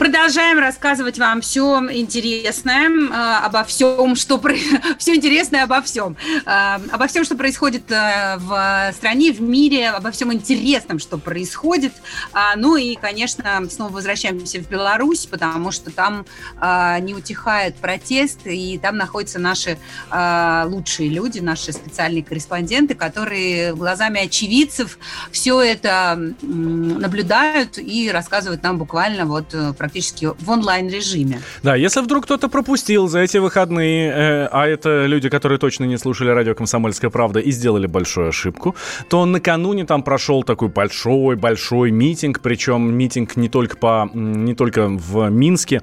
Продолжаем рассказывать вам все интересное э, обо всем, что про... все интересное обо всем, э, обо всем, что происходит э, в стране, в мире, обо всем интересном, что происходит. А, ну и, конечно, снова возвращаемся в Беларусь, потому что там э, не утихает протест, и там находятся наши э, лучшие люди, наши специальные корреспонденты, которые глазами очевидцев все это наблюдают и рассказывают нам буквально вот э, про практически в онлайн-режиме. Да, если вдруг кто-то пропустил за эти выходные, э, а это люди, которые точно не слушали радио «Комсомольская правда» и сделали большую ошибку, то накануне там прошел такой большой-большой митинг, причем митинг не только, по, не только в Минске,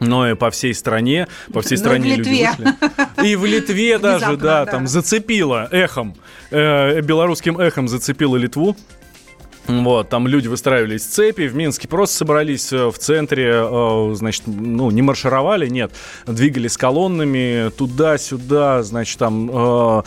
но и по всей стране, по всей стране люди вышли. И в Литве даже, да, там зацепило эхом, э, белорусским эхом зацепило Литву. Вот, там люди выстраивались в цепи, в Минске просто собрались э, в центре, э, значит, ну, не маршировали, нет, двигались колоннами туда-сюда, значит, там э,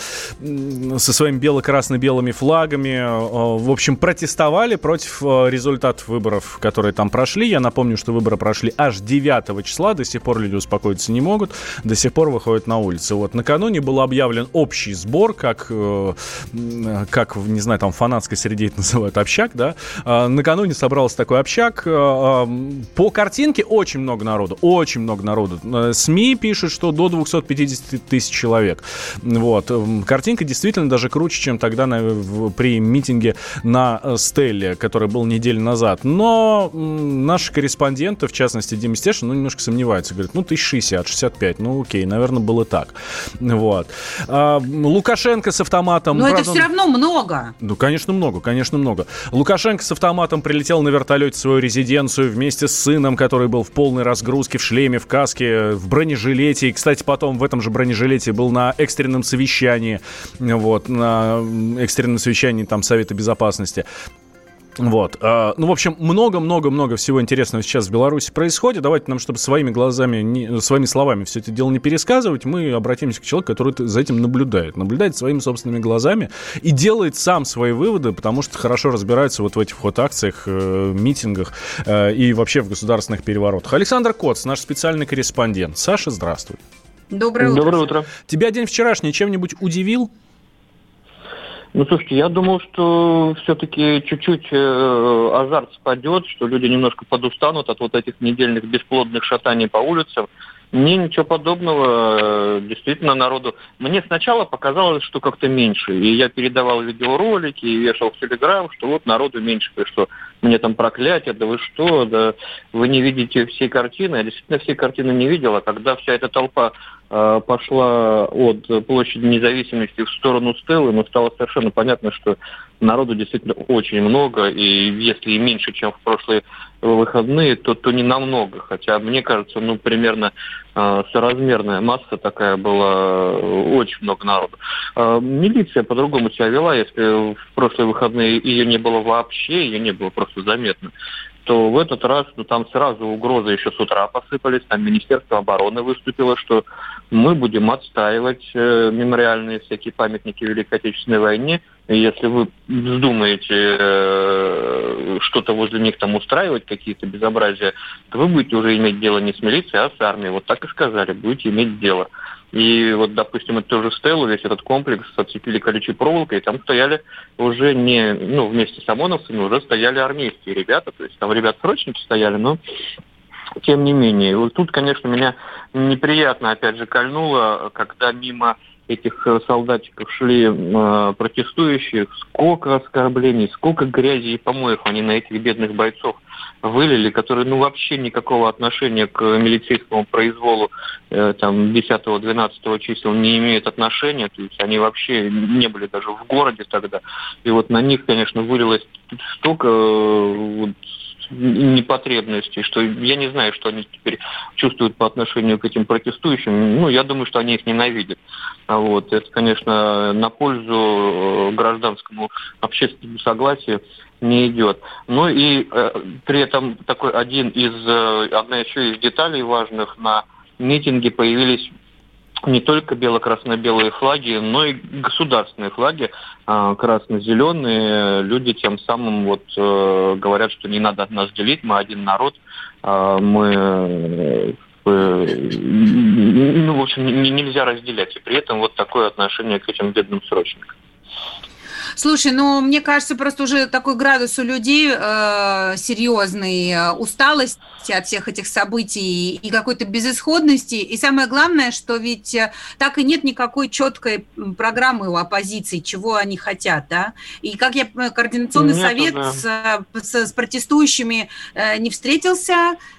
со своими бело-красно-белыми флагами, в общем, протестовали против результатов выборов, которые там прошли. Я напомню, что выборы прошли аж 9 числа, до сих пор люди успокоиться не могут, до сих пор выходят на улицы. Вот, накануне был объявлен общий сбор, как, как не знаю, там в фанатской среде это называют общак, общак, да. А, накануне собрался такой общак. А, по картинке очень много народу, очень много народу. Э, СМИ пишут, что до 250 тысяч человек. Вот. Картинка действительно даже круче, чем тогда на, в, при митинге на э, Стелле, который был неделю назад. Но наши корреспонденты, в частности Дима Стешин, ну, немножко сомневаются. Говорят, ну, 1060, 65, ну, окей, наверное, было так. Вот. А, Лукашенко с автоматом. Но правда, это все равно много. Ну, конечно, много, конечно, много. Лукашенко с автоматом прилетел на вертолете в свою резиденцию вместе с сыном, который был в полной разгрузке, в шлеме, в каске, в бронежилете. И, кстати, потом в этом же бронежилете был на экстренном совещании, вот, на экстренном совещании там Совета Безопасности. Вот. А, ну, в общем, много-много-много всего интересного сейчас в Беларуси происходит. Давайте нам, чтобы своими глазами, не, своими словами все это дело не пересказывать, мы обратимся к человеку, который за этим наблюдает. Наблюдает своими собственными глазами и делает сам свои выводы, потому что хорошо разбирается вот в этих вот акциях, э, митингах э, и вообще в государственных переворотах. Александр Коц, наш специальный корреспондент. Саша, здравствуй. Доброе утро. Доброе утро. Тебя день вчерашний чем-нибудь удивил? Ну, слушайте, я думал, что все-таки чуть-чуть э, азарт спадет, что люди немножко подустанут от вот этих недельных бесплодных шатаний по улицам. Мне ничего подобного, э, действительно, народу. Мне сначала показалось, что как-то меньше. И я передавал видеоролики и вешал в Телеграм, что вот народу меньше пришло. Мне там проклятие, да вы что, да вы не видите всей картины. Я действительно всей картины не видел, а когда вся эта толпа Э, пошла от площади независимости в сторону Стеллы, но стало совершенно понятно, что народу действительно очень много, и если и меньше, чем в прошлые выходные, то, то не намного. Хотя, мне кажется, ну, примерно соразмерная масса такая была, очень много народу. Э, милиция по-другому себя вела, если в прошлые выходные ее не было вообще, ее не было просто заметно то в этот раз ну, там сразу угрозы еще с утра посыпались. Там Министерство обороны выступило, что мы будем отстаивать э, мемориальные всякие памятники Великой Отечественной войне. Если вы вздумаете э, что-то возле них там устраивать, какие-то безобразия, то вы будете уже иметь дело не с милицией, а с армией. Вот так и сказали, будете иметь дело. И вот, допустим, это тоже Стеллу, весь этот комплекс отцепили колючей проволокой, и там стояли уже не, ну, вместе с ОМОНовцами уже стояли армейские ребята, то есть там ребят-срочники стояли, но тем не менее. Вот тут, конечно, меня неприятно, опять же, кольнуло, когда мимо этих э, солдатиков шли э, протестующие, сколько оскорблений, сколько грязи и помоев они на этих бедных бойцов вылили, которые ну вообще никакого отношения к милицейскому произволу э, там 10-12 чисел не имеют отношения, то есть они вообще не были даже в городе тогда. И вот на них, конечно, вылилось столько э, вот, непотребностей, что я не знаю, что они теперь чувствуют по отношению к этим протестующим. Ну, я думаю, что они их ненавидят. А вот. Это, конечно, на пользу э, гражданскому общественному согласию не идет. Ну и э, при этом такой один из, э, одна еще из деталей важных на митинге появились не только бело-красно-белые флаги, но и государственные флаги, э, красно-зеленые. Люди тем самым вот э, говорят, что не надо нас делить, мы один народ, э, мы э, ну, в общем, нельзя разделять. И при этом вот такое отношение к этим бедным срочникам. Слушай, ну, мне кажется, просто уже такой градус у людей э, серьезный, э, усталость от всех этих событий и какой-то безысходности. И самое главное, что ведь э, так и нет никакой четкой программы у оппозиции, чего они хотят, да. И как я координационный нет, совет да. с, с, с протестующими э, не встретился, Э,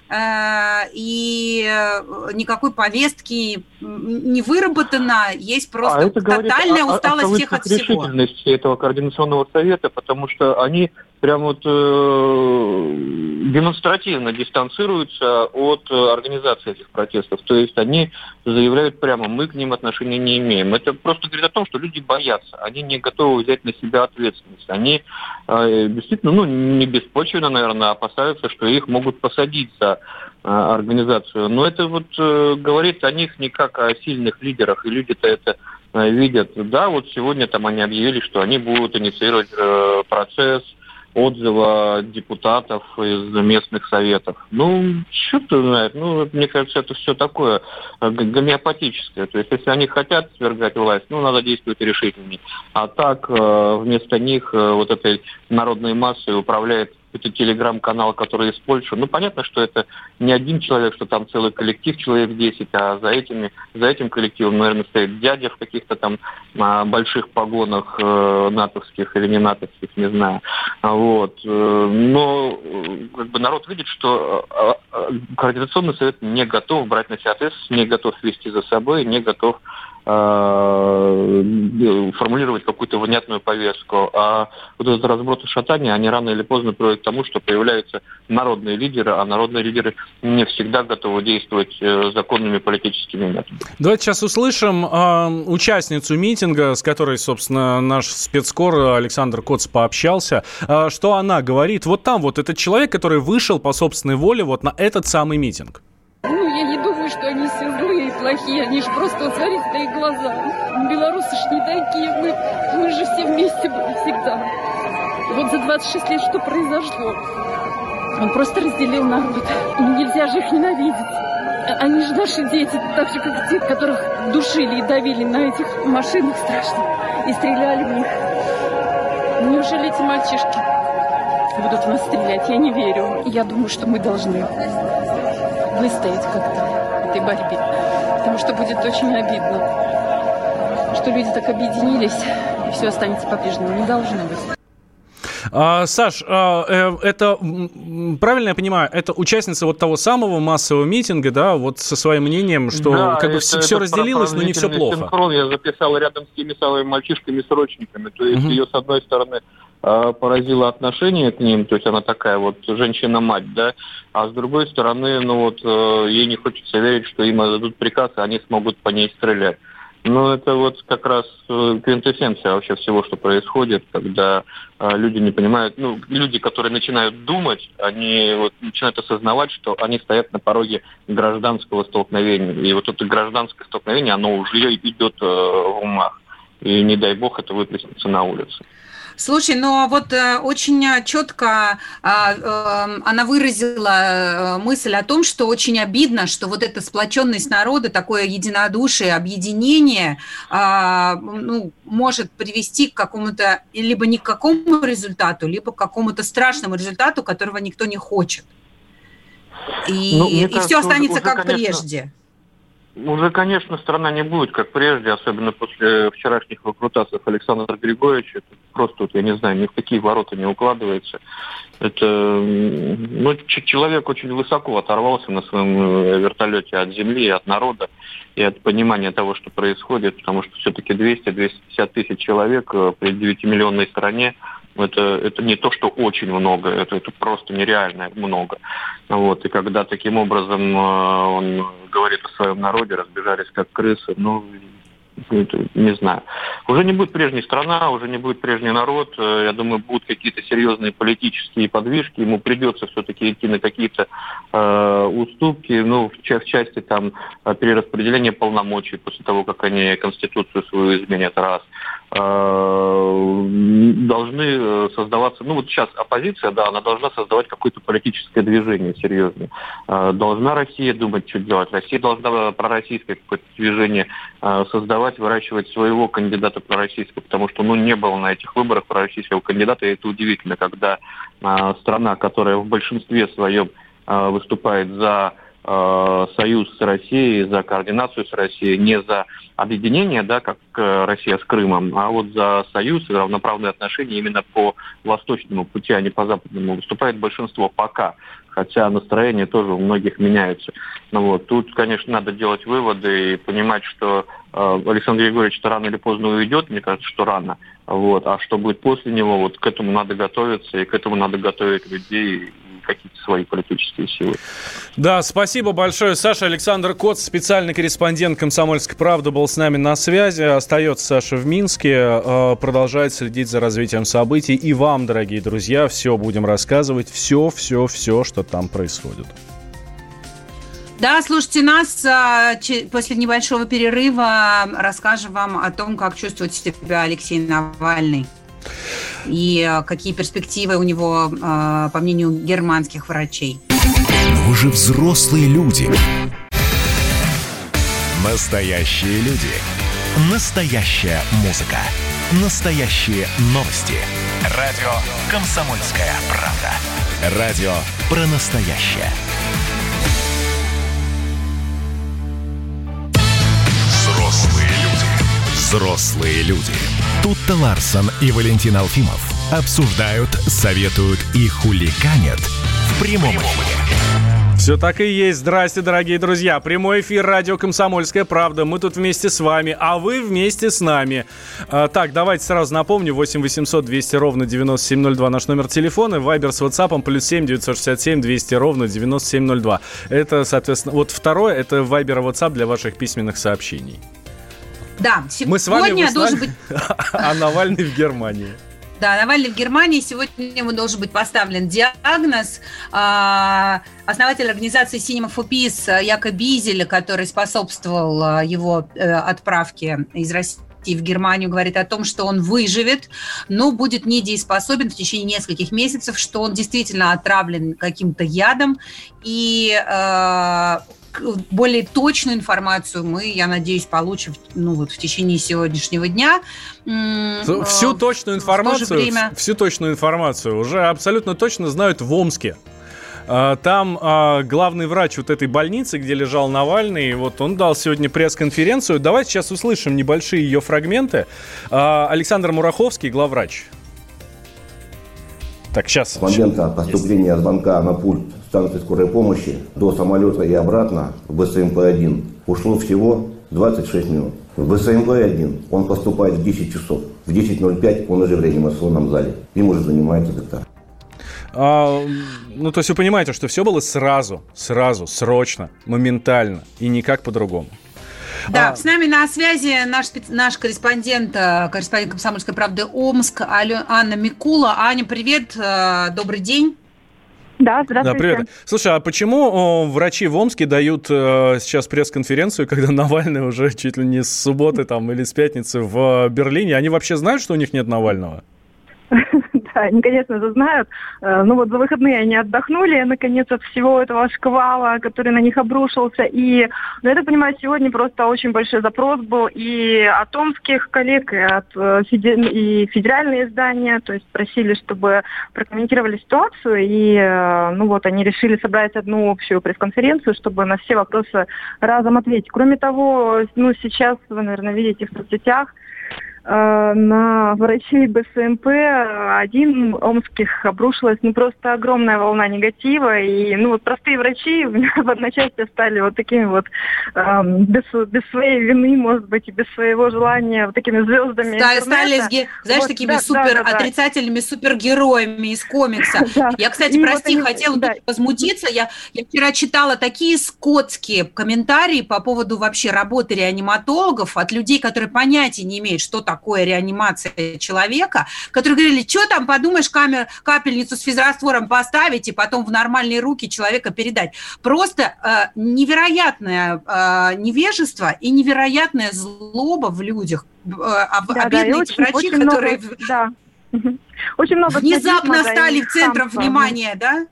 и э, никакой повестки не выработано, есть а просто а это тотальная усталость всех от всего. этого координационного совета, потому что они прям вот э, демонстративно дистанцируются от э, организации этих протестов. То есть они заявляют прямо, мы к ним отношения не имеем. Это просто говорит о том, что люди боятся, они не готовы взять на себя ответственность. Они э, действительно, ну, не беспочвенно, наверное, опасаются, что их могут посадить за э, организацию. Но это вот э, говорит о них не как о сильных лидерах, и люди-то это э, видят. Да, вот сегодня там они объявили, что они будут инициировать э, процесс, отзыва депутатов из местных советов. Ну, что знает, ну, мне кажется, это все такое э, гомеопатическое. То есть, если они хотят свергать власть, ну, надо действовать решительнее. А так, э, вместо них э, вот этой народной массой управляет это телеграм-канал, который из. Ну, понятно, что это не один человек, что там целый коллектив, человек 10, а за, этими, за этим коллективом, наверное, стоит дядя в каких-то там а, больших погонах э, натовских или не натовских, не знаю. А, вот. Э, но как бы народ видит, что а, Координационный совет не готов брать на себя ответственность, не готов вести за собой, не готов Э, формулировать какую-то внятную повестку. А вот этот разброд и шатание, они рано или поздно приводят к тому, что появляются народные лидеры, а народные лидеры не всегда готовы действовать э, законными политическими методами. Давайте сейчас услышим э, участницу митинга, с которой, собственно, наш спецкор Александр Коц пообщался. Э, что она говорит? Вот там вот этот человек, который вышел по собственной воле вот на этот самый митинг. Ну, я не думаю, что они плохие. Они же просто, вот смотрите на их глаза. Белорусы ж не такие. Мы, мы же все вместе были всегда. Вот за 26 лет что произошло? Он просто разделил народ. И нельзя же их ненавидеть. Они же наши дети, так же, как те, которых душили и давили на этих машинах страшно. И стреляли в них. Неужели эти мальчишки будут в нас стрелять? Я не верю. Я думаю, что мы должны выстоять как-то этой борьбе. Потому что будет очень обидно, что люди так объединились, и все останется по-прежнему. Не должно быть. А, Саш, а, э, это правильно я понимаю, это участница вот того самого массового митинга, да, вот со своим мнением, что да, как бы это, все это разделилось, но не все плохо. Синхрон я записал рядом с теми самыми мальчишками-срочниками. То есть угу. ее, с одной стороны, поразило отношение к ним, то есть она такая вот женщина-мать, да, а с другой стороны, ну вот, э, ей не хочется верить, что им дадут приказ, и они смогут по ней стрелять. Ну, это вот как раз э, квинтэссенция вообще всего, что происходит, когда э, люди не понимают, ну, люди, которые начинают думать, они вот начинают осознавать, что они стоят на пороге гражданского столкновения. И вот это гражданское столкновение, оно уже идет э, в умах. И не дай бог это выплеснется на улице. Слушай, но вот э, очень четко э, э, она выразила э, мысль о том, что очень обидно, что вот эта сплоченность народа, такое единодушие, объединение э, ну, может привести к какому-то либо не к какому результату, либо к какому-то страшному результату, которого никто не хочет. И, ну, и кажется, все останется уже, как конечно... прежде. Уже, конечно, страна не будет, как прежде, особенно после вчерашних выкрутасов Александра Григорьевича. Это просто, я не знаю, ни в какие ворота не укладывается. Это, ну, человек очень высоко оторвался на своем э, вертолете от земли, от народа и от понимания того, что происходит, потому что все-таки 200-250 тысяч человек э, при 9-миллионной стране Это, это не то, что очень много, это, это просто нереально много. Вот. И когда таким образом он говорит о своем народе, разбежались как крысы, ну, не знаю. Уже не будет прежней страна, уже не будет прежний народ. Э, я думаю, будут какие-то серьезные политические подвижки. Ему придется все-таки идти на какие-то э, уступки, ну, в, в части там э, перераспределения полномочий после того, как они Конституцию свою изменят раз. Э, должны э, создаваться, ну вот сейчас оппозиция, да, она должна создавать какое-то политическое движение серьезное. Э, должна Россия думать, что делать. Россия должна пророссийское какое-то движение создавать, выращивать своего кандидата пророссийского, потому что ну, не было на этих выборах пророссийского кандидата, и это удивительно, когда страна, которая в большинстве своем выступает за Э, союз с Россией, за координацию с Россией, не за объединение, да, как э, Россия с Крымом, а вот за союз и равноправные отношения именно по восточному пути, а не по западному, выступает большинство пока. Хотя настроения тоже у многих меняются. Ну, вот. Тут, конечно, надо делать выводы и понимать, что э, Александр Григорьевич рано или поздно уйдет, мне кажется, что рано. Вот. А что будет после него, вот к этому надо готовиться, и к этому надо готовить людей какие-то свои политические силы. Да, спасибо большое. Саша Александр Кот, специальный корреспондент «Комсомольской правды», был с нами на связи. Остается Саша в Минске, э, продолжает следить за развитием событий. И вам, дорогие друзья, все будем рассказывать, все, все, все, что там происходит. Да, слушайте нас. А, после небольшого перерыва расскажем вам о том, как чувствует себя Алексей Навальный и э, какие перспективы у него, э, по мнению германских врачей. Но вы же взрослые люди. Настоящие люди. Настоящая музыка. Настоящие новости. Радио «Комсомольская правда». Радио про настоящее. Взрослые люди. Взрослые люди. Тут-то Ларсон и Валентин Алфимов обсуждают, советуют и хуликанят в прямом эфире. Все так и есть. Здрасте, дорогие друзья. Прямой эфир радио «Комсомольская правда». Мы тут вместе с вами, а вы вместе с нами. А, так, давайте сразу напомню. 8 800 200 ровно 9702 наш номер телефона. Вайбер с WhatsApp плюс 7 967 200 ровно 9702. Это, соответственно, вот второе, это Вайбер и WhatsApp для ваших письменных сообщений. Да, сегодня Мы с вами должен быть... А Навальный в Германии. Да, Навальный в Германии. Сегодня ему должен быть поставлен диагноз. А, основатель организации Cinema for Peace Яко Бизель, который способствовал а, его э, отправке из России в Германию, говорит о том, что он выживет, но будет недееспособен в течение нескольких месяцев, что он действительно отравлен каким-то ядом, и э, более точную информацию мы, я надеюсь, получим ну, вот, в течение сегодняшнего дня. Всю точную информацию, время... всю точную информацию уже абсолютно точно знают в Омске. А, там а, главный врач вот этой больницы, где лежал Навальный, вот он дал сегодня пресс-конференцию. Давайте сейчас услышим небольшие ее фрагменты. А, Александр Мураховский, главврач. Так, сейчас. С момента поступления звонка на пульт станции скорой помощи до самолета и обратно в БСМП-1 ушло всего 26 минут. В БСМП-1 он поступает в 10 часов. В 10.05 он уже в реанимационном зале. Им уже занимается доктор. А, ну, то есть вы понимаете, что все было сразу, сразу, срочно, моментально и никак по-другому. Да, а... с нами на связи наш, наш корреспондент, э, корреспондент «Комсомольской правды» Омск, Анна Микула. Аня, привет, э, добрый день. Да, здравствуйте. Да, привет. Слушай, а почему о, врачи в Омске дают э, сейчас пресс-конференцию, когда Навальный уже чуть ли не с субботы там или с пятницы в Берлине? Они вообще знают, что у них нет Навального? Да, они, конечно же, знают. Э, ну вот за выходные они отдохнули, наконец, от всего этого шквала, который на них обрушился. И, ну, я так понимаю, сегодня просто очень большой запрос был и от омских коллег, и от э, и федеральные издания, то есть просили, чтобы прокомментировали ситуацию. И, э, ну вот, они решили собрать одну общую пресс-конференцию, чтобы на все вопросы разом ответить. Кроме того, ну, сейчас вы, наверное, видите в соцсетях, на врачей БСМП один омских обрушилась ну просто огромная волна негатива. И ну вот простые врачи в одночасье стали вот такими вот э, без, без своей вины, может быть, и без своего желания вот такими звездами. Стали, стали знаешь, вот, такими да, супер да, да, отрицательными да. супергероями из комикса. Я, кстати, и прости, вот они, хотела да. возмутиться. Я, я вчера читала такие скотские комментарии по поводу вообще работы реаниматологов от людей, которые понятия не имеют, что такое реанимация человека, которые говорили, что там, подумаешь, камер, капельницу с физраствором поставить и потом в нормальные руки человека передать. Просто э, невероятное э, невежество и невероятная злоба в людях. Э, а, да, обидные да, эти очень, врачи, очень которые... Много, да. Очень много внезапно стали в центром внимания, да?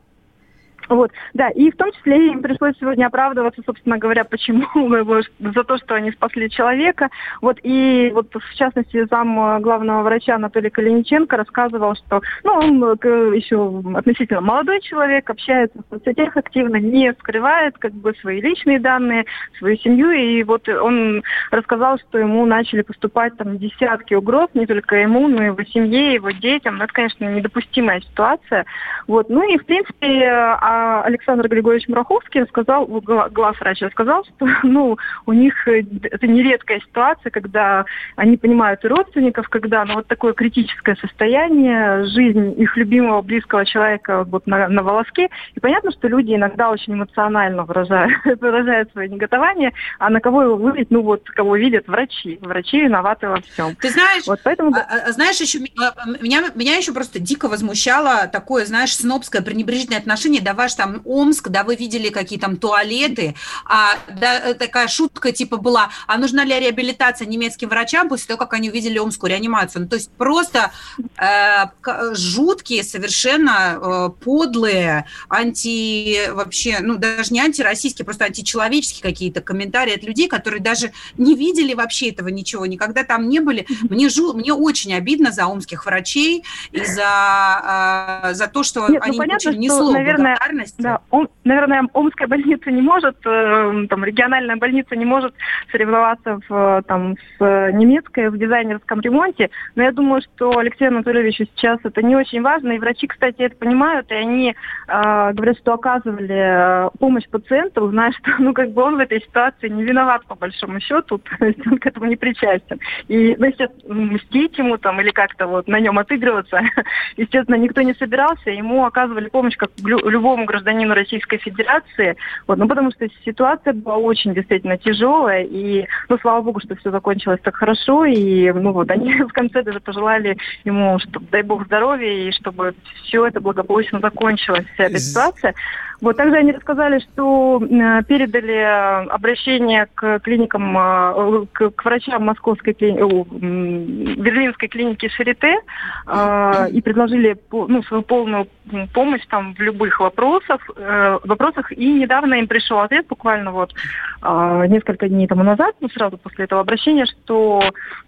Вот, да, и в том числе им пришлось сегодня оправдываться, собственно говоря, почему, за то, что они спасли человека. Вот, и вот в частности зам главного врача Анатолий Калиниченко рассказывал, что, ну, он э, еще относительно молодой человек, общается в соцсетях активно, не скрывает как бы свои личные данные, свою семью, и вот он рассказал, что ему начали поступать там десятки угроз, не только ему, но и его семье, его детям. Ну, это, конечно, недопустимая ситуация. Вот, ну и, в принципе, а Александр Григорьевич Мураховский рассказал, главврач рассказал, что ну, у них э, это нередкая ситуация, когда они понимают и родственников, когда ну, вот такое критическое состояние, жизнь их любимого близкого человека вот на, на волоске. И понятно, что люди иногда очень эмоционально выражают, выражают свое неготование, а на кого его вылить, ну вот кого видят врачи. Врачи виноваты во всем. Ты знаешь, вот поэтому... а, а, знаешь еще, меня, меня еще просто дико возмущало такое, знаешь, снобское пренебрежительное отношение, давай ваш там Омск, да, вы видели какие там туалеты, а да, э, такая шутка типа была, а нужна ли реабилитация немецким врачам после того, как они увидели омскую реанимацию? Ну, то есть просто э, жуткие, совершенно э, подлые, анти, вообще, ну, даже не антироссийские, просто античеловеческие какие-то комментарии от людей, которые даже не видели вообще этого ничего, никогда там не были. Мне, жу, мне очень обидно за омских врачей и за, э, за то, что Нет, ну, они ну, понятно, получили ни слова наверное, благодарности. Да, он, наверное, Омская больница не может, э, там, региональная больница не может соревноваться в, там, с немецкой в дизайнерском ремонте, но я думаю, что Алексею Анатольевичу сейчас это не очень важно, и врачи, кстати, это понимают, и они э, говорят, что оказывали э, помощь пациенту, зная, что, ну, как бы он в этой ситуации не виноват, по большому счету, то есть он к этому не причастен. И, ну, естественно, мстить ему там или как-то вот на нем отыгрываться, естественно, никто не собирался, ему оказывали помощь как любому гражданину Российской Федерации, вот, ну, потому что ситуация была очень действительно тяжелая, и, ну, слава богу, что все закончилось так хорошо, и, ну, вот, они в конце даже пожелали ему, чтобы, дай бог здоровья, и чтобы все это благополучно закончилось, вся эта ситуация. Вот также они рассказали, что э, передали э, обращение к клиникам, э, к, врачам московской клиники, берлинской клиники Шарите и предложили ну, свою полную помощь там в любых вопросах, вопросах. И недавно им пришел ответ, буквально вот несколько дней тому назад, ну, сразу после этого обращения, что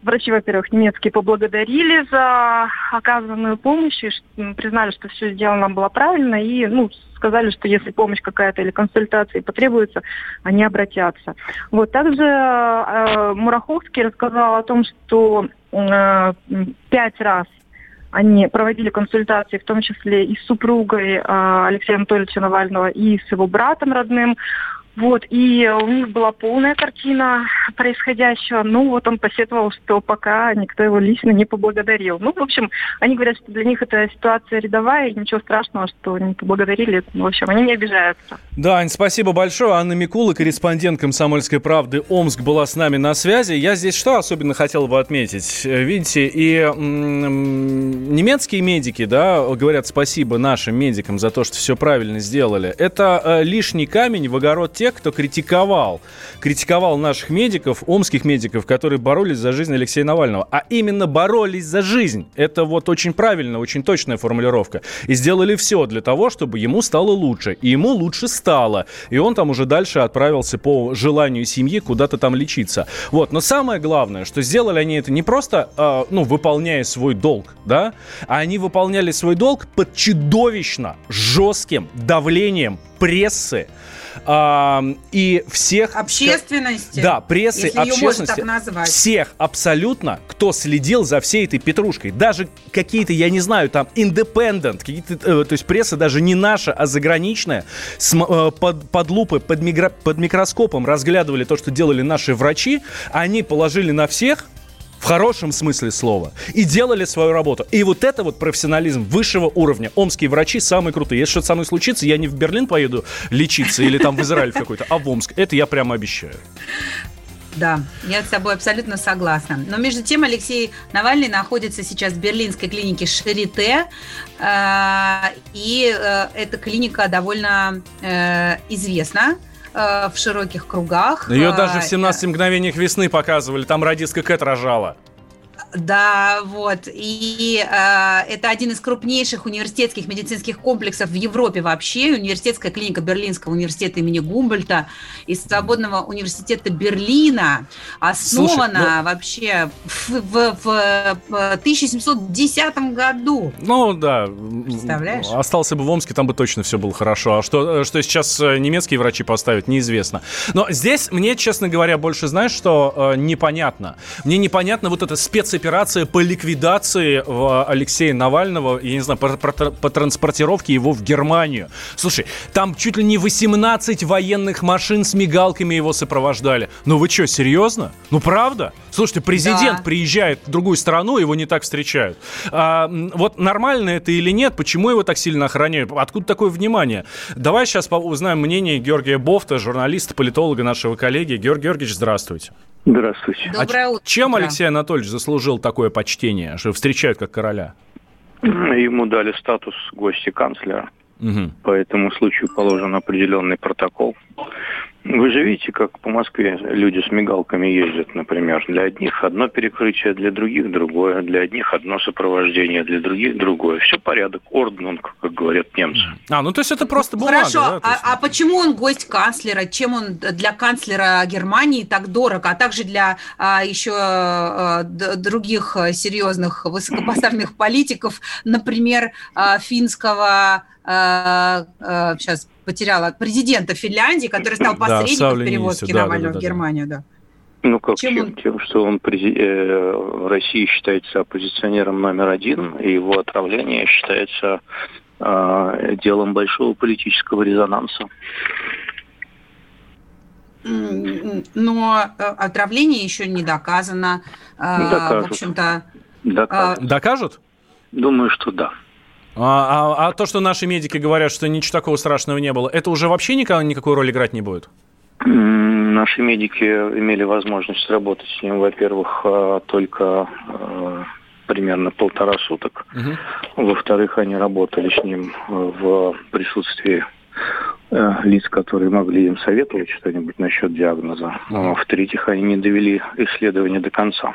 врачи, во-первых, немецкие поблагодарили за оказанную помощь и признали, что все сделано было правильно и, ну, сказали, что если помощь какая-то или консультация потребуется, они обратятся. Вот также э, Мураховский рассказал о том, что э, пять раз они проводили консультации, в том числе и с супругой э, Алексея Анатольевича Навального, и с его братом родным. Вот, и у них была полная картина происходящего. Ну, вот он посетовал, что пока никто его лично не поблагодарил. Ну, в общем, они говорят, что для них эта ситуация рядовая, и ничего страшного, что не поблагодарили. В общем, они не обижаются. Да, Ань, спасибо большое. Анна Микула, корреспондент «Комсомольской правды» Омск была с нами на связи. Я здесь что особенно хотел бы отметить? Видите, и немецкие медики, да, говорят спасибо нашим медикам за то, что все правильно сделали. Это э, лишний камень в огород тех, кто критиковал, критиковал наших медиков, омских медиков, которые боролись за жизнь Алексея Навального. А именно боролись за жизнь. Это вот очень правильно, очень точная формулировка. И сделали все для того, чтобы ему стало лучше. И ему лучше стало. И он там уже дальше отправился по желанию семьи куда-то там лечиться. Вот. Но самое главное, что сделали они это не просто, э, ну, выполняя свой долг, да, а они выполняли свой долг под чудовищно жестким давлением прессы, А, и всех... Общественности. Да, прессы, общественности. Всех абсолютно, кто следил за всей этой петрушкой. Даже какие-то, я не знаю, там, independent, какие-то, э, то есть пресса даже не наша, а заграничная, с, э, под, под лупой, под, под микроскопом разглядывали то, что делали наши врачи, они положили на всех, в хорошем смысле слова, и делали свою работу. И вот это вот профессионализм высшего уровня. Омские врачи самые крутые. Если что-то со мной случится, я не в Берлин поеду лечиться или там в Израиль какой-то, а в Омск. Это я прямо обещаю. Да, я с тобой абсолютно согласна. Но между тем Алексей Навальный находится сейчас в берлинской клинике Шарите, э, и э, эта клиника довольно э, известна в широких кругах. Ее даже в 17 мгновениях весны показывали, там радистка Кэт рожала. Да, вот. И э, это один из крупнейших университетских медицинских комплексов в Европе вообще. Университетская клиника Берлинского университета имени Гумбольта и Свободного университета Берлина основана Слушай, ну... вообще в, в, в, в 1710 году. Ну да. Представляешь? Остался бы в Омске, там бы точно все было хорошо. А что, что сейчас э, немецкие врачи поставят, неизвестно. Но здесь мне, честно говоря, больше знаешь, что э, непонятно. Мне непонятно вот это спецэффект спецоперация по ликвидации э, Алексея Навального, я не знаю, по, по, по транспортировке его в Германию. Слушай, там чуть ли не 18 военных машин с мигалками его сопровождали. Ну вы что, серьезно? Ну правда? Слушайте, президент да. приезжает в другую страну, его не так встречают. А, вот нормально это или нет? Почему его так сильно охраняют? Откуда такое внимание? Давай сейчас узнаем мнение Георгия Бофта, журналиста, политолога нашего коллеги. Георгий Георгиевич, здравствуйте. Здравствуйте. Доброе утро. Чем Алексей Анатольевич заслужил такое почтение, что встречают как короля? Ему дали статус гостя канцлера. Угу. По этому случаю положен определенный протокол. Вы же видите, как по Москве люди с мигалками ездят, например. Для одних одно перекрытие, для других другое. Для одних одно сопровождение, для других другое. Все порядок. Орднунг, как говорят немцы. А, ну то есть это просто бумага. Хорошо, да, а, а почему он гость канцлера? Чем он для канцлера Германии так дорог, а также для а, еще а, других серьезных высокопоставленных политиков, например, а, финского а, а, сейчас потеряла президента Финляндии, который стал посредником да, в перевозке да, Навального да, да, в Германию, да. Ну, как чем? Чем? Тем, что он э, в России считается оппозиционером номер один, и его отравление считается э, делом большого политического резонанса. Но э, отравление еще не доказано. Э, Докажут. В общем-то... Докажут? Докажут? Думаю, что да. А, а, а то, что наши медики говорят, что ничего такого страшного не было, это уже вообще никогда никакой роли играть не будет? Наши медики имели возможность работать с ним, во-первых, а, только а, примерно полтора суток. Угу. Во-вторых, они работали с ним в присутствии э, лиц, которые могли им советовать что-нибудь насчет диагноза. Угу. В-третьих, они не довели исследование до конца.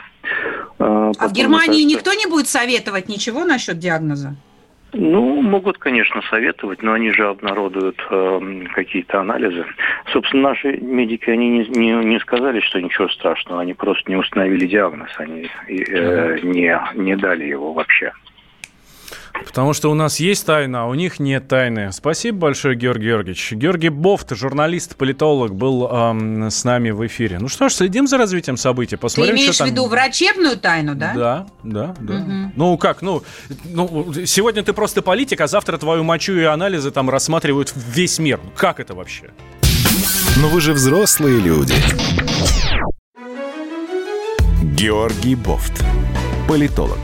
Потом, а в Германии кажется... никто не будет советовать ничего насчет диагноза? Ну, могут, конечно, советовать, но они же обнародуют э, какие-то анализы. Собственно, наши медики, они не, не, не сказали, что ничего страшного, они просто не установили диагноз, они э, не, не дали его вообще. Потому что у нас есть тайна, а у них нет тайны. Спасибо большое, Георгий Георгиевич. Георгий Бофт, журналист, политолог, был эм, с нами в эфире. Ну что ж, следим за развитием событий. Посмотрим, Ты имеешь что в виду врачебную тайну, да? Да, да, да. Угу. Ну как, ну, ну, сегодня ты просто политик, а завтра твою мочу и анализы там рассматривают весь мир. Как это вообще? Но вы же взрослые люди. Георгий Бофт. Политолог,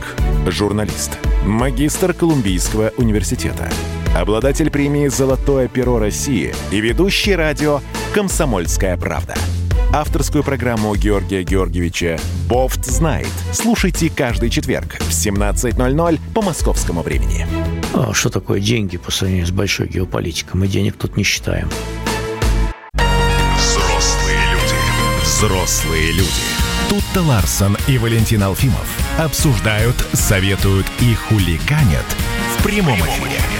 журналист – магистр Колумбийского университета, обладатель премии «Золотое перо России» и ведущий радио «Комсомольская правда». Авторскую программу Георгия Георгиевича «Бофт знает». Слушайте каждый четверг в 17.00 по московскому времени. А что такое деньги по сравнению с большой геополитикой? Мы денег тут не считаем. Взрослые люди. Взрослые люди. Тут-то Ларсон и Валентин Алфимов обсуждают, советуют и хуликанят в прямом эфире.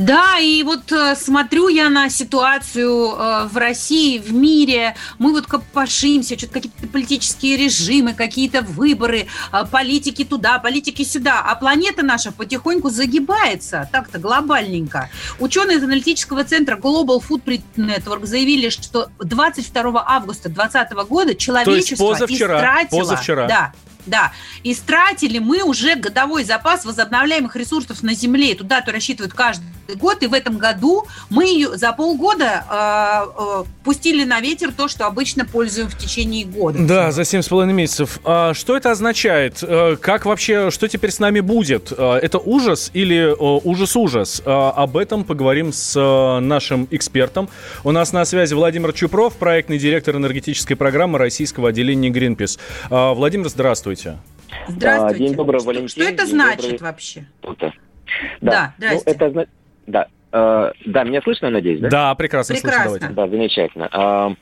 Да, и вот э, смотрю я на ситуацию э, в России, в мире. Мы вот копошимся, что-то какие-то политические режимы, какие-то выборы, э, политики туда, политики сюда. А планета наша потихоньку загибается, так-то глобальненько. Ученые из аналитического центра Global Footprint Network заявили, что 22 августа 2020 года человечество позавчера, истратило... Позавчера. Да, да. Истратили мы уже годовой запас возобновляемых ресурсов на Земле. Туда-то рассчитывают каждый год. И в этом году мы ее за полгода э, э, пустили на ветер то, что обычно пользуем в течение года. Да, за семь с половиной месяцев. А что это означает? Э, как вообще, что теперь с нами будет? Э, это ужас или ужас-ужас? Об этом поговорим с нашим экспертом. У нас на связи Владимир Чупров, проектный директор энергетической программы российского отделения Greenpeace. Владимир, здравствуйте. Здравствуйте. Здравствуйте. День добрый, Валентин. Что это День значит добрый. вообще? Да, да ну, это, да, э, да, меня слышно, надеюсь, да? Да, прекрасно, прекрасно. слышно. Да, замечательно. Э,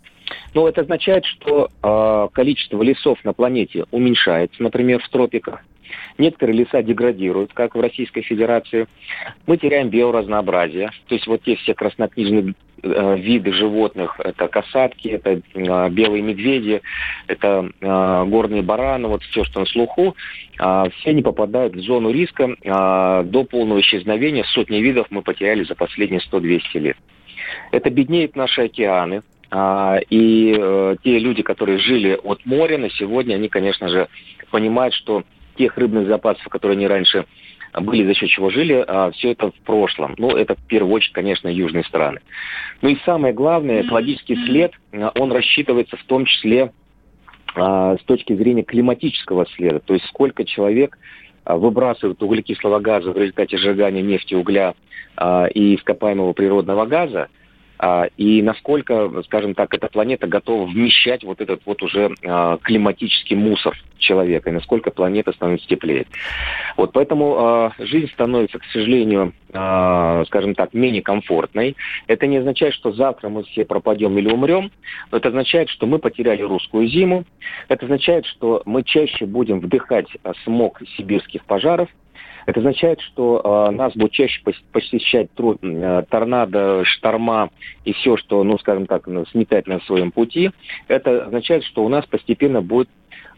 ну, это означает, что э, количество лесов на планете уменьшается, например, в тропиках. Некоторые леса деградируют, как в Российской Федерации. Мы теряем биоразнообразие. То есть вот те все краснокнижные виды животных, это касатки, это э, белые медведи, это э, горные бараны, вот все, что на слуху, э, все они попадают в зону риска э, до полного исчезновения. Сотни видов мы потеряли за последние 100-200 лет. Это беднеют наши океаны, а, и э, те люди, которые жили от моря, на сегодня они, конечно же, понимают, что тех рыбных запасов, которые они раньше были, за счет чего жили, а все это в прошлом. Ну, это в первую очередь, конечно, южные страны. Ну и самое главное, экологический след, а, он рассчитывается в том числе а, с точки зрения климатического следа, то есть сколько человек а, выбрасывают углекислого газа в результате сжигания нефти, угля а, и ископаемого природного газа, и насколько, скажем так, эта планета готова вмещать вот этот вот уже а, климатический мусор человека, и насколько планета становится теплее. Вот поэтому а, жизнь становится, к сожалению, скажем так, менее комфортной. Это не означает, что завтра мы все пропадем или умрем, но это означает, что мы потеряли русскую зиму, это означает, что мы чаще будем вдыхать смог сибирских пожаров, это означает, что э, нас будет чаще посещать труд, э, торнадо, шторма и все, что, ну, скажем так, ну, сметать на своем пути. Это означает, что у нас постепенно будет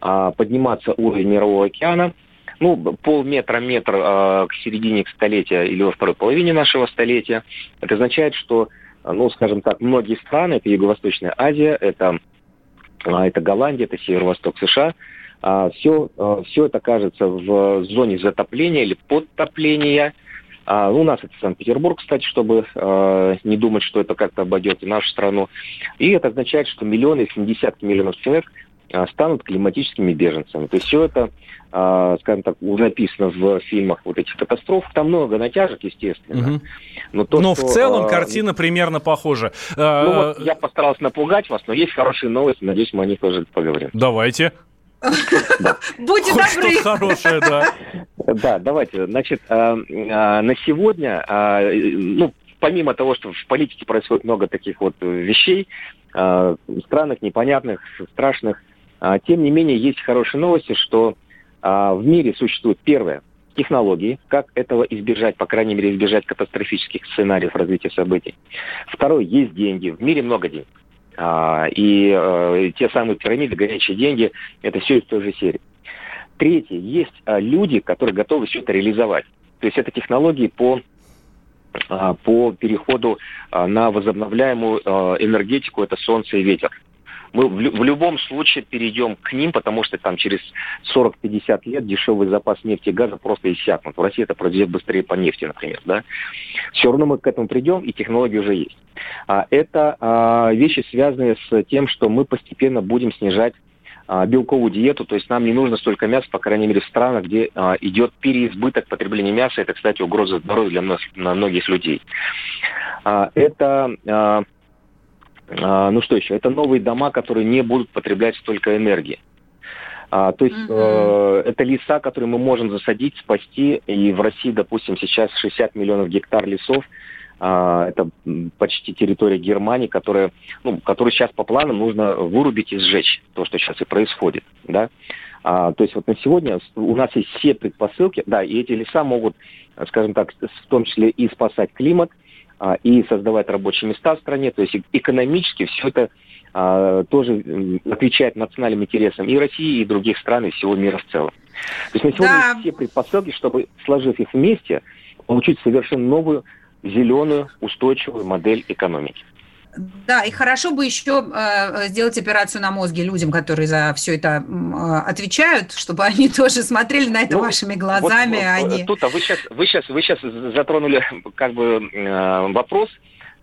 э, подниматься уровень мирового океана, ну, полметра, метр э, к середине столетия или во второй половине нашего столетия. Это означает, что, ну, скажем так, многие страны, это Юго-Восточная Азия, это, это Голландия, это Северо-Восток США – а, все, а, все это окажется в зоне затопления или подтопления. А, у нас это Санкт-Петербург, кстати, чтобы не думать, что это как-то обойдет и нашу страну. И это означает, что миллионы, если не десятки миллионов человек станут климатическими беженцами. То есть все это, скажем так, уже написано в фильмах вот этих катастроф. Там много натяжек, естественно. Угу. Но, то, но что, в целом картина примерно похожа. Ну, вот я постарался напугать вас, но есть хорошие новости. Надеюсь, мы о них тоже поговорим. Давайте. Будьте добры. хорошее, да. Да, давайте. Значит, а, а, на сегодня, а, ну, помимо того, что в политике происходит много таких вот вещей, странных, непонятных, страшных, тем не менее, есть хорошие новости, что в мире существует первое технологии, как этого избежать, по крайней мере, избежать катастрофических сценариев развития событий. Второе, есть деньги. В мире много денег. А, и э, те самые пирамиды, горячие деньги, это все из той же серии. Третье, есть а, люди, которые готовы все это реализовать. То есть это технологии по а, по переходу на возобновляемую энергетику, это солнце и ветер мы в, любом случае перейдем к ним, потому что там через 40-50 лет дешевый запас нефти и газа просто иссякнут. В России это произойдет быстрее по нефти, например. Да? Все равно мы к этому придем, и технологии уже есть. А, это а, вещи, связанные с тем, что мы постепенно будем снижать а, белковую диету, то есть нам не нужно столько мяса, по крайней мере, в странах, где а, идет переизбыток потребления мяса. Это, кстати, угроза здоровью для многих, многих людей. А, это а, ну что еще? Это новые дома, которые не будут потреблять столько энергии. А, то есть mm-hmm. э, это леса, которые мы можем засадить, спасти. И в России, допустим, сейчас 60 миллионов гектар лесов. Э, это почти территория Германии, которая, ну, которую сейчас по планам нужно вырубить и сжечь. То, что сейчас и происходит. Да? А, то есть вот на сегодня у нас есть все предпосылки, да, и эти леса могут, скажем так, в том числе и спасать климат, а, и создавать рабочие места в стране. То есть экономически все это а, тоже отвечает национальным интересам и России, и других стран, и всего мира в целом. То есть на сегодня да. все предпосылки, чтобы, сложив их вместе, получить совершенно новую зеленую устойчивую модель экономики. Да, и хорошо бы еще э, сделать операцию на мозге людям, которые за все это э, отвечают, чтобы они тоже смотрели на это ну, вашими глазами. Вот, а они... Тут, а вы сейчас, вы сейчас, вы сейчас затронули как бы э, вопрос,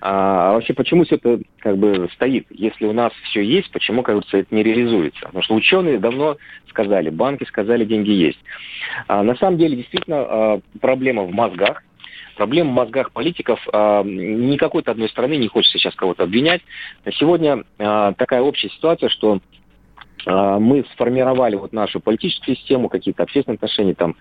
а вообще почему все это как бы стоит? Если у нас все есть, почему, кажется, это не реализуется? Потому что ученые давно сказали, банки сказали, деньги есть. А на самом деле, действительно, а, проблема в мозгах, Проблема в мозгах политиков э, не какой-то одной страны, не хочется сейчас кого-то обвинять. Сегодня э, такая общая ситуация, что э, мы сформировали вот нашу политическую систему, какие-то общественные отношения там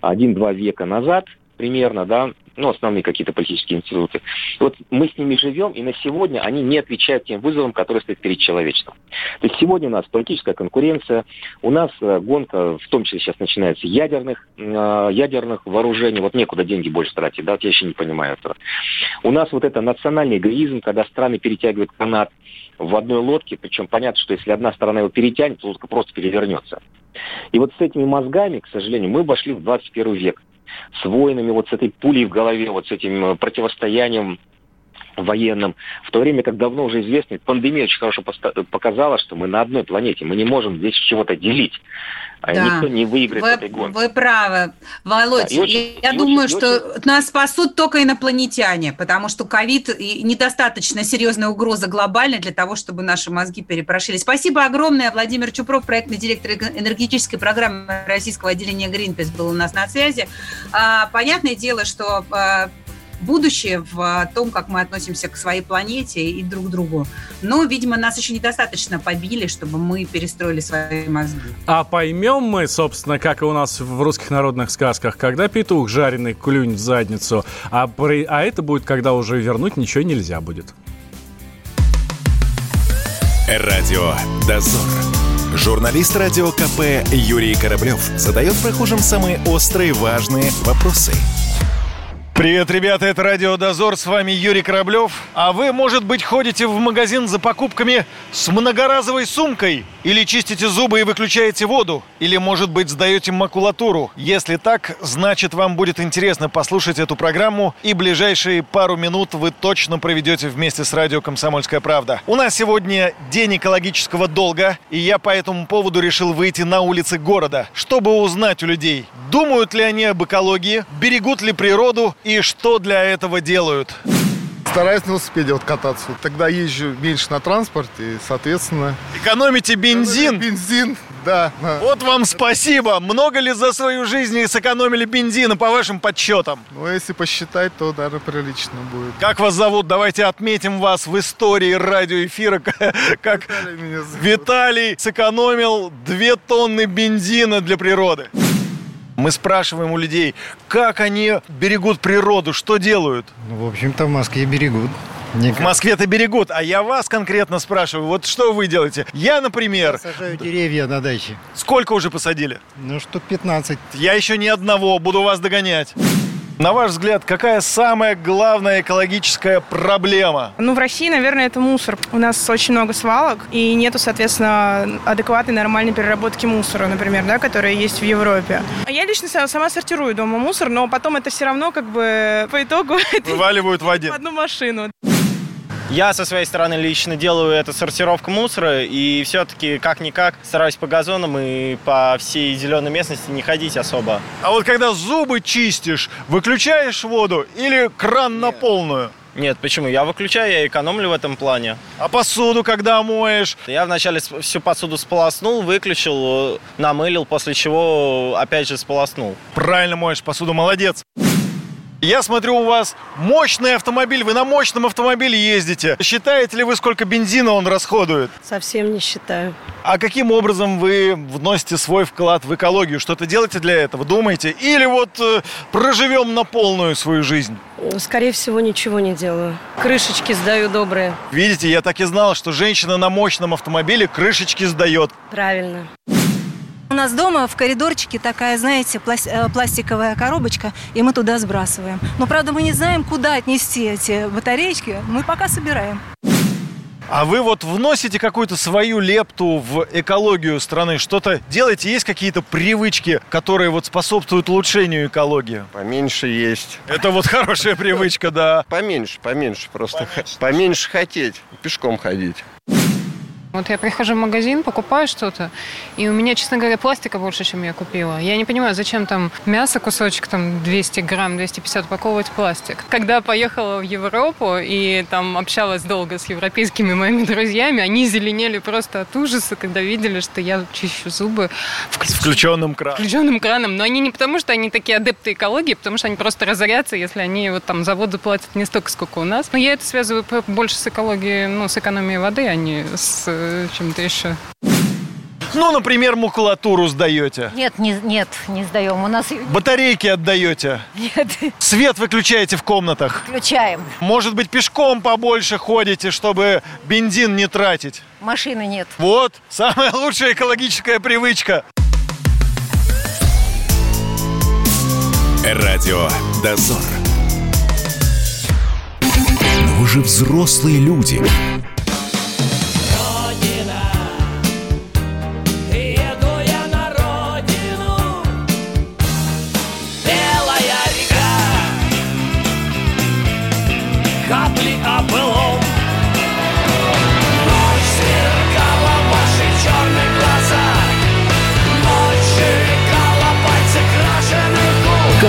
один-два века назад примерно, да, ну, основные какие-то политические институты. Вот мы с ними живем, и на сегодня они не отвечают тем вызовам, которые стоят перед человечеством. То есть сегодня у нас политическая конкуренция, у нас э, гонка, в том числе сейчас начинается ядерных, э, ядерных вооружений, вот некуда деньги больше тратить, да, вот я еще не понимаю этого. У нас вот это национальный эгоизм, когда страны перетягивают канат в одной лодке, причем понятно, что если одна сторона его перетянет, то лодка просто перевернется. И вот с этими мозгами, к сожалению, мы вошли в 21 век с воинами, вот с этой пулей в голове, вот с этим э, противостоянием военным, в то время как давно уже известно, пандемия очень хорошо показала, что мы на одной планете, мы не можем здесь чего-то делить. А да. Никто не выиграет вы, в этой гонке. Вы правы. Володь, да, очень, я, думаю, очень, что очень... нас спасут только инопланетяне, потому что ковид недостаточно серьезная угроза глобальная для того, чтобы наши мозги перепрошили. Спасибо огромное. Владимир Чупров, проектный директор энергетической программы российского отделения Greenpeace был у нас на связи. А, понятное дело, что а, будущее в том, как мы относимся к своей планете и друг к другу. Но, видимо, нас еще недостаточно побили, чтобы мы перестроили свои мозги. А поймем мы, собственно, как и у нас в русских народных сказках, когда петух жареный клюнет в задницу, а, при... а это будет, когда уже вернуть ничего нельзя будет. Радио «Дозор». Журналист радио КП Юрий Кораблев задает прохожим самые острые важные вопросы – Привет, ребята, это Радио Дозор, с вами Юрий Кораблев. А вы, может быть, ходите в магазин за покупками с многоразовой сумкой? Или чистите зубы и выключаете воду? Или, может быть, сдаете макулатуру? Если так, значит, вам будет интересно послушать эту программу, и ближайшие пару минут вы точно проведете вместе с Радио «Комсомольская правда». У нас сегодня день экологического долга, и я по этому поводу решил выйти на улицы города, чтобы узнать у людей, думают ли они об экологии, берегут ли природу и что для этого делают? Стараюсь на велосипеде вот кататься. Тогда езжу меньше на транспорте, и, соответственно... Экономите бензин? Бензин, да. Вот вам спасибо. Много ли за свою жизнь сэкономили бензина по вашим подсчетам? Ну, если посчитать, то, наверное, прилично будет. Как вас зовут? Давайте отметим вас в истории радиоэфира, как Виталий, Виталий сэкономил 2 тонны бензина для природы. Мы спрашиваем у людей, как они берегут природу, что делают? Ну, в общем-то, в Москве берегут. Никак. В Москве-то берегут, а я вас конкретно спрашиваю, вот что вы делаете? Я, например... Я сажаю деревья на даче. Сколько уже посадили? Ну, штук 15. Я еще ни одного, буду вас догонять. На ваш взгляд, какая самая главная экологическая проблема? Ну, в России, наверное, это мусор. У нас очень много свалок, и нету, соответственно, адекватной нормальной переработки мусора, например, да, которая есть в Европе. Я лично сама сортирую дома мусор, но потом это все равно как бы по итогу... Вываливают в один. В одну машину. Я со своей стороны лично делаю эту сортировку мусора и все-таки как-никак стараюсь по газонам и по всей зеленой местности не ходить особо. А вот когда зубы чистишь, выключаешь воду или кран Нет. на полную? Нет, почему? Я выключаю, я экономлю в этом плане. А посуду когда моешь? Я вначале всю посуду сполоснул, выключил, намылил, после чего опять же сполоснул. Правильно моешь посуду, молодец. Я смотрю, у вас мощный автомобиль, вы на мощном автомобиле ездите. Считаете ли вы, сколько бензина он расходует? Совсем не считаю. А каким образом вы вносите свой вклад в экологию? Что-то делаете для этого, думаете? Или вот э, проживем на полную свою жизнь? Скорее всего, ничего не делаю. Крышечки сдаю добрые. Видите, я так и знал, что женщина на мощном автомобиле крышечки сдает. Правильно. У нас дома в коридорчике такая, знаете, э, пластиковая коробочка, и мы туда сбрасываем. Но, правда, мы не знаем, куда отнести эти батареечки. Мы пока собираем. А вы вот вносите какую-то свою лепту в экологию страны? Что-то делаете? Есть какие-то привычки, которые вот способствуют улучшению экологии? Поменьше есть. Это вот хорошая привычка, да. Поменьше, поменьше. Просто поменьше, поменьше хотеть, пешком ходить. Вот я прихожу в магазин, покупаю что-то, и у меня, честно говоря, пластика больше, чем я купила. Я не понимаю, зачем там мясо, кусочек там 200 грамм, 250 упаковывать пластик. Когда поехала в Европу и там общалась долго с европейскими моими друзьями, они зеленели просто от ужаса, когда видели, что я чищу зубы. Включ... С включенным краном. Включенным краном. Но они не потому, что они такие адепты экологии, потому что они просто разорятся, если они вот там заводы платят не столько, сколько у нас. Но я это связываю больше с экологией, ну, с экономией воды, а не с чем-то еще. Ну, например, макулатуру сдаете. Нет, не, нет, не сдаем. У нас... Батарейки отдаете. Нет. Свет выключаете в комнатах. Включаем. Может быть, пешком побольше ходите, чтобы бензин не тратить. Машины нет. Вот, самая лучшая экологическая привычка. Радио «Дозор». Но вы же взрослые люди.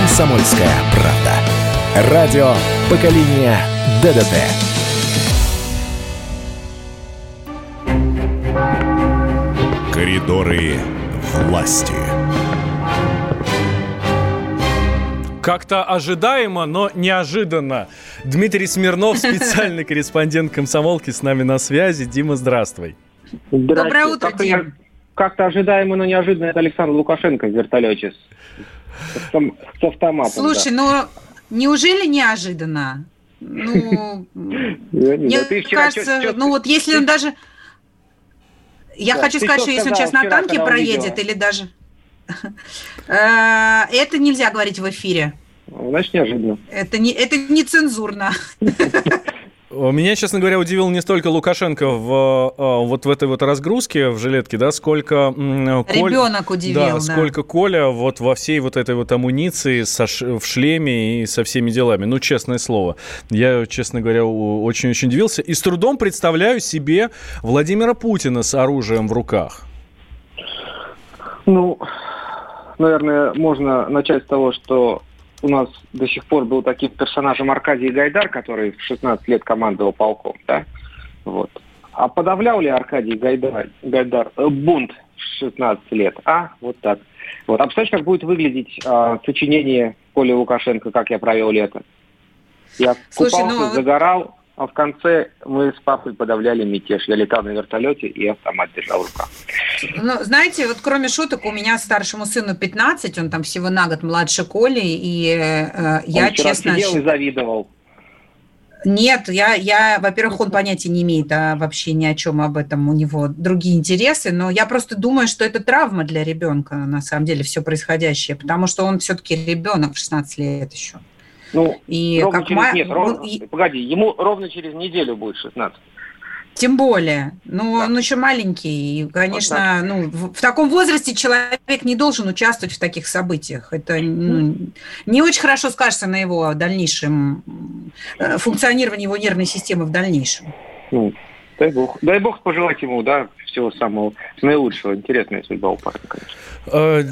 «Комсомольская правда». Радио поколения ДДТ». Коридоры власти. Как-то ожидаемо, но неожиданно. Дмитрий Смирнов, специальный корреспондент комсомолки, с нами на связи. Дима, здравствуй. Доброе утро, Дим. Как-то ожидаемо, но неожиданно это Александр Лукашенко в вертолете с автоматом. Слушай, да. ну неужели неожиданно? Ну, мне кажется, ну вот если он даже... Я хочу сказать, что если он сейчас на танке проедет или даже... Э, это нельзя говорить в эфире. Значит, неожиданно. Это не, это не цензурно. Меня, честно говоря, удивил не столько Лукашенко в, а, вот в этой вот разгрузке в жилетке, да, сколько... Коль, Ребенок удивил, да, да. сколько Коля вот во всей вот этой вот амуниции со, в шлеме и со всеми делами. Ну, честное слово. Я, честно говоря, очень-очень удивился. И с трудом представляю себе Владимира Путина с оружием в руках. Ну, наверное, можно начать с того, что у нас до сих пор был таким персонажем Аркадий Гайдар, который в 16 лет командовал полком, да, вот. А подавлял ли Аркадий Гайдар, Гайдар э, бунт в 16 лет? А, вот так. Вот. А представляешь, как будет выглядеть э, сочинение Коли Лукашенко «Как я провел лето»? Я Слушай, купался, ну, загорал, а в конце мы с папой подавляли мятеж. Я летал на вертолете и автомат держал в руках. Ну, знаете, вот кроме шуток, у меня старшему сыну 15, он там всего на год младше Коли, и э, я, он честно... сидел и завидовал. Нет, я, я, во-первых, он понятия не имеет а вообще ни о чем об этом, у него другие интересы, но я просто думаю, что это травма для ребенка, на самом деле, все происходящее, потому что он все-таки ребенок в 16 лет еще. Ну, и ровно как через, ма... нет, ровно, и... погоди, ему ровно через неделю будет 16. Тем более, ну, да. он еще маленький, и, конечно, вот ну, в, в таком возрасте человек не должен участвовать в таких событиях. Это ну, не очень хорошо скажется на его дальнейшем э, функционировании его нервной системы в дальнейшем. Ну, дай бог, дай бог пожелать ему, да, всего самого наилучшего. Интересная судьба у парня, конечно. А,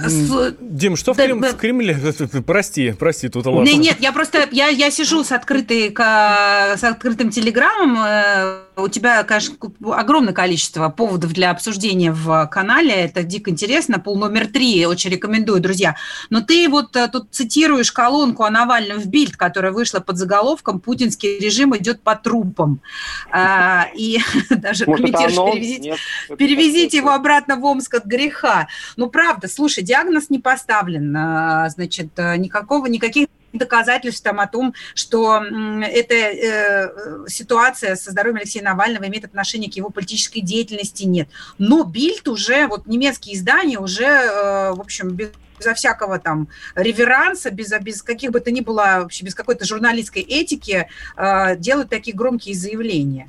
Дим, что да, в, Крем... да. в Кремле? Прости, прости, тут ладно. Нет, нет, я просто, я, я сижу с, открытой, с открытым телеграммом, э, у тебя, конечно, огромное количество поводов для обсуждения в канале, это дико интересно, пол номер три, очень рекомендую, друзья. Но ты вот э, тут цитируешь колонку о Навальном в Бильд, которая вышла под заголовком «Путинский режим идет по трупам». А, и даже комментируешь, перевезите, перевезите его обратно в Омск от греха. Ну, правда, слушай, диагноз не поставлен, а, значит, э, никакого, никаких доказательством о том, что эта э, ситуация со здоровьем Алексея Навального имеет отношение к его политической деятельности, нет. Но Бильд уже, вот немецкие издания уже, э, в общем, без безо всякого там реверанса, без, без каких бы то ни было, вообще без какой-то журналистской этики э, делают такие громкие заявления.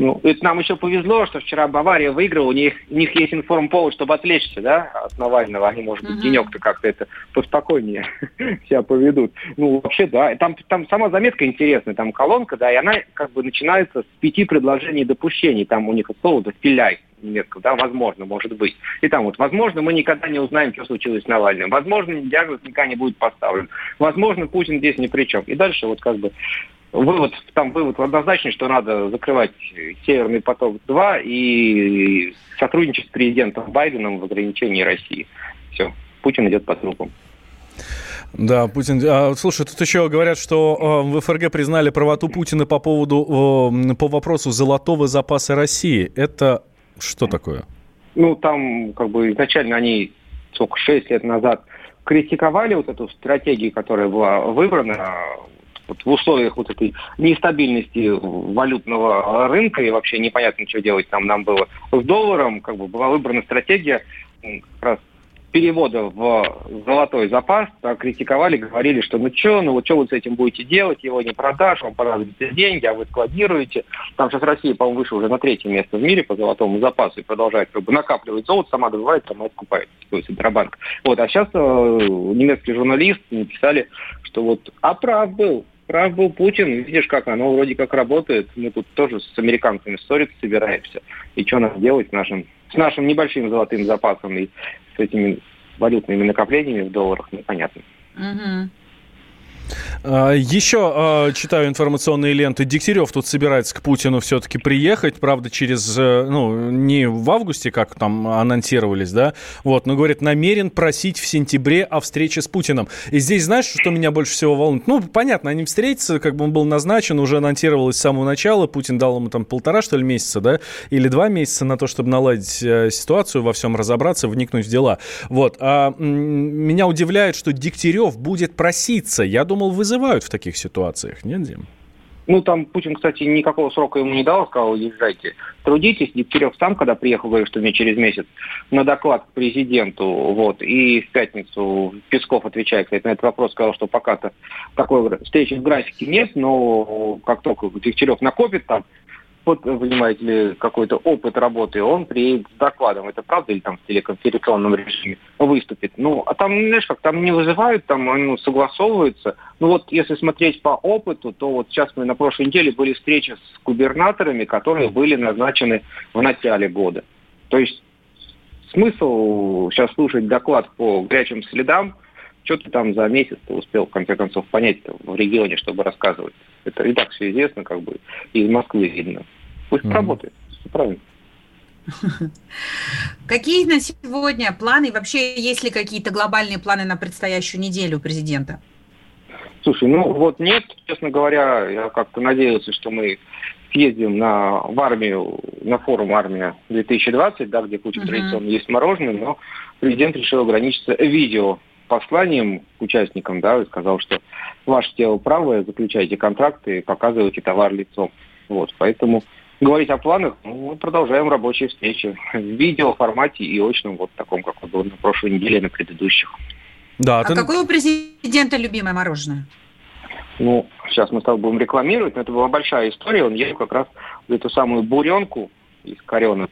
Ну, это нам еще повезло, что вчера Бавария выиграла, у них, у них есть информповод, чтобы отвлечься, да, от Навального. Они, может быть, uh-huh. денек-то как-то это поспокойнее себя поведут. Ну, вообще, да. Там, там сама заметка интересная, там колонка, да, и она как бы начинается с пяти предложений допущений. Там у них слово «дофиляй» немецкого, да, возможно, может быть. И там вот, возможно, мы никогда не узнаем, что случилось с Навальным. Возможно, диагноз никогда не будет поставлен. Возможно, Путин здесь ни при чем. И дальше вот как бы Вывод, там вывод однозначный, что надо закрывать Северный поток-2 и сотрудничать с президентом Байденом в ограничении России. Все, Путин идет по трупам. Да, Путин. А, слушай, тут еще говорят, что э, в ФРГ признали правоту Путина по поводу э, по вопросу золотого запаса России. Это что такое? Ну, там как бы изначально они сколько, 6 лет назад критиковали вот эту стратегию, которая была выбрана вот в условиях вот этой нестабильности валютного рынка и вообще непонятно, что делать там нам было с долларом, как бы была выбрана стратегия как раз перевода в золотой запас, так, критиковали, говорили, что ну что, ну вот что вы с этим будете делать, его не продашь, вам понадобятся деньги, а вы складируете. Там сейчас Россия, по-моему, вышла уже на третье место в мире по золотому запасу и продолжает как бы накапливать золото, сама добывает, сама откупает, то есть Центробанк. Вот, а сейчас э, немецкие журналисты написали, что вот, а был, прав был Путин, видишь, как оно вроде как работает. Мы тут тоже с американцами ссориться собираемся. И что нам делать с нашим, с нашим небольшим золотым запасом и с этими валютными накоплениями в долларах, непонятно. Угу. А, Еще а, читаю информационные ленты. Дегтярев тут собирается к Путину все-таки приехать. Правда, через, э, ну, не в августе, как там анонсировались, да, вот, но, говорит, намерен просить в сентябре о встрече с Путиным. И здесь, знаешь, что меня больше всего волнует? Ну, понятно, они встретятся, как бы он был назначен, уже анонсировалось с самого начала. Путин дал ему там полтора, что ли, месяца, да, или два месяца на то, чтобы наладить э, ситуацию, во всем разобраться, вникнуть в дела. Вот. А меня удивляет, что Дегтярев будет проситься. Я думаю, думал, вызывают в таких ситуациях, нет, Дим? Ну, там Путин, кстати, никакого срока ему не дал, сказал, езжайте, трудитесь. Дегтярев сам, когда приехал, говорил, что мне через месяц на доклад к президенту, вот, и в пятницу Песков, отвечая, кстати, на этот вопрос, сказал, что пока-то такой встречи в графике нет, но как только Дегтярев накопит там вот, понимаете ли, какой-то опыт работы, он приедет с докладом. Это правда или там в телеконференционном режиме выступит? Ну, а там, знаешь, как там не вызывают, там ну, согласовываются. Ну вот, если смотреть по опыту, то вот сейчас мы на прошлой неделе были встречи с губернаторами, которые были назначены в начале года. То есть смысл сейчас слушать доклад по горячим следам, что ты там за месяц ты успел, в конце концов, понять в регионе, чтобы рассказывать. Это и так все известно, как бы, из Москвы видно. Пусть mm-hmm. работает, все правильно. Какие на сегодня планы? Вообще, есть ли какие-то глобальные планы на предстоящую неделю у президента? Слушай, ну вот нет, честно говоря, я как-то надеялся, что мы съездим на, в армию, на форум «Армия-2020», да, где Путин uh-huh. традиционно есть мороженое, но президент решил ограничиться видео посланием к участникам, да, и сказал, что ваше тело правое, заключайте контракты, показывайте товар лицом. Вот, поэтому говорить о планах, ну, мы продолжаем рабочие встречи в видео формате и очном, вот таком, как было на прошлой неделе, на предыдущих. Да, а ты... какое у президента любимое мороженое? Ну, сейчас мы с тобой будем рекламировать, но это была большая история. Он ел как раз эту самую буренку из коренок.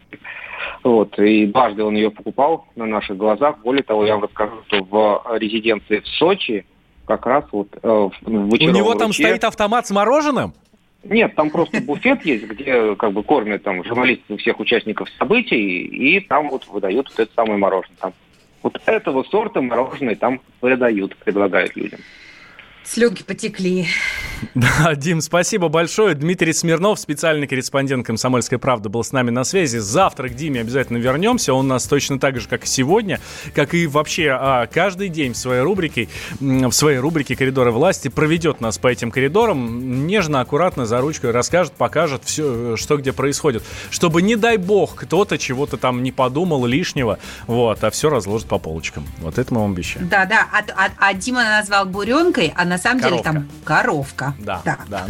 Вот, и дважды он ее покупал на наших глазах. Более того, я вам расскажу, что в резиденции в Сочи как раз вот э, в У него там ручье... стоит автомат с мороженым? Нет, там просто буфет есть, где как бы кормят там журналисты всех участников событий, и там вот выдают вот это самое мороженое. Там вот этого сорта мороженое там выдают, предлагают людям. Слюнки потекли. Да, Дим, спасибо большое. Дмитрий Смирнов, специальный корреспондент «Комсомольской правды», был с нами на связи. Завтра к Диме обязательно вернемся. Он у нас точно так же, как и сегодня, как и вообще а, каждый день в своей рубрике, в своей рубрике «Коридоры власти» проведет нас по этим коридорам, нежно, аккуратно, за ручкой расскажет, покажет все, что где происходит. Чтобы, не дай бог, кто-то чего-то там не подумал лишнего, вот, а все разложит по полочкам. Вот это мы вам обещаем. Да, да. А, а, а Дима назвал буренкой, а на самом Коровка. деле там коровка. Да, Да. да.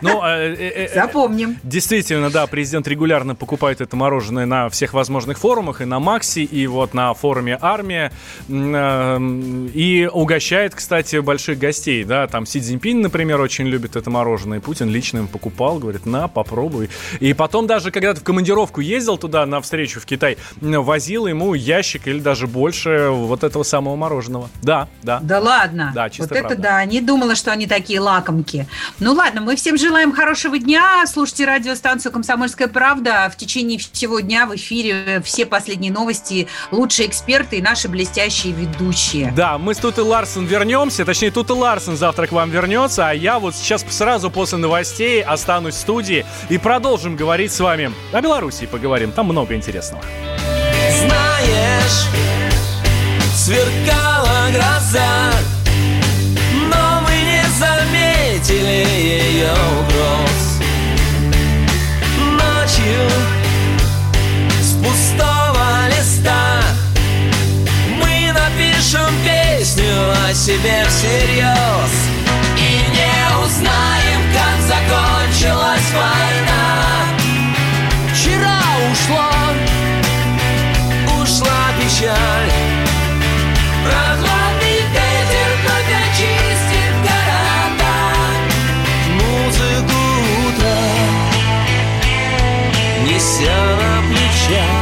Ну, э, э, э, Запомним. Действительно, да, президент регулярно покупает это мороженое на всех возможных форумах, и на Макси, и вот на форуме «Армия», М, э, и угощает, кстати, больших гостей, да, там Си Цзиньпин, например, очень любит это мороженое, и Путин лично им покупал, говорит, на, попробуй. И потом даже, когда ты в командировку ездил туда на встречу в Китай, возил ему ящик или даже больше вот этого самого мороженого. Да, да. Да ладно. Да, чисто вот это правда. да. Не думала, что они такие лакомки. Ну ладно, мы всем желаем хорошего дня. Слушайте радиостанцию «Комсомольская правда». В течение всего дня в эфире все последние новости, лучшие эксперты и наши блестящие ведущие. Да, мы с Тут и Ларсен вернемся, точнее, Тут и Ларсен завтра к вам вернется, а я вот сейчас сразу после новостей останусь в студии и продолжим говорить с вами о Белоруссии поговорим, там много интересного. Знаешь, сверкала гроза, ее угроз. Ночью с пустого листа мы напишем песню о себе всерьез и не узнаем, как закончилась война. Вчера ушло ушла печаль Неся на плечах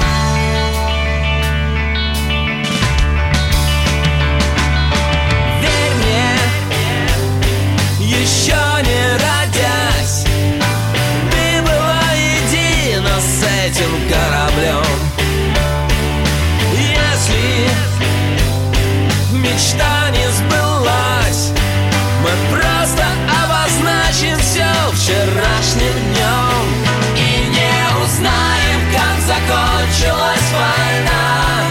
закончилась война.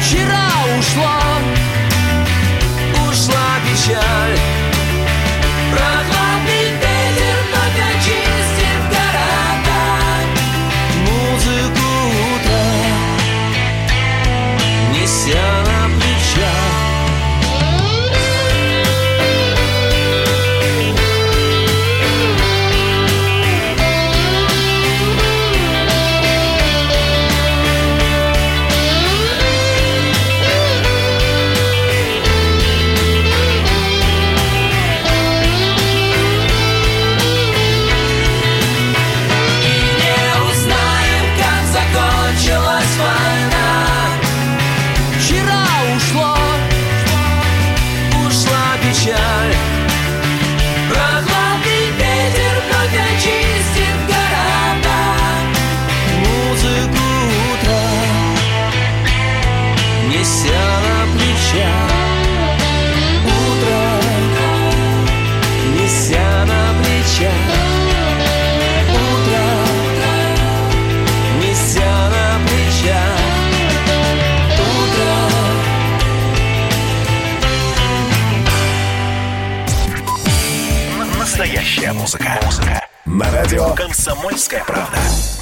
Вчера ушло, ушла печаль «Комсомольская правда».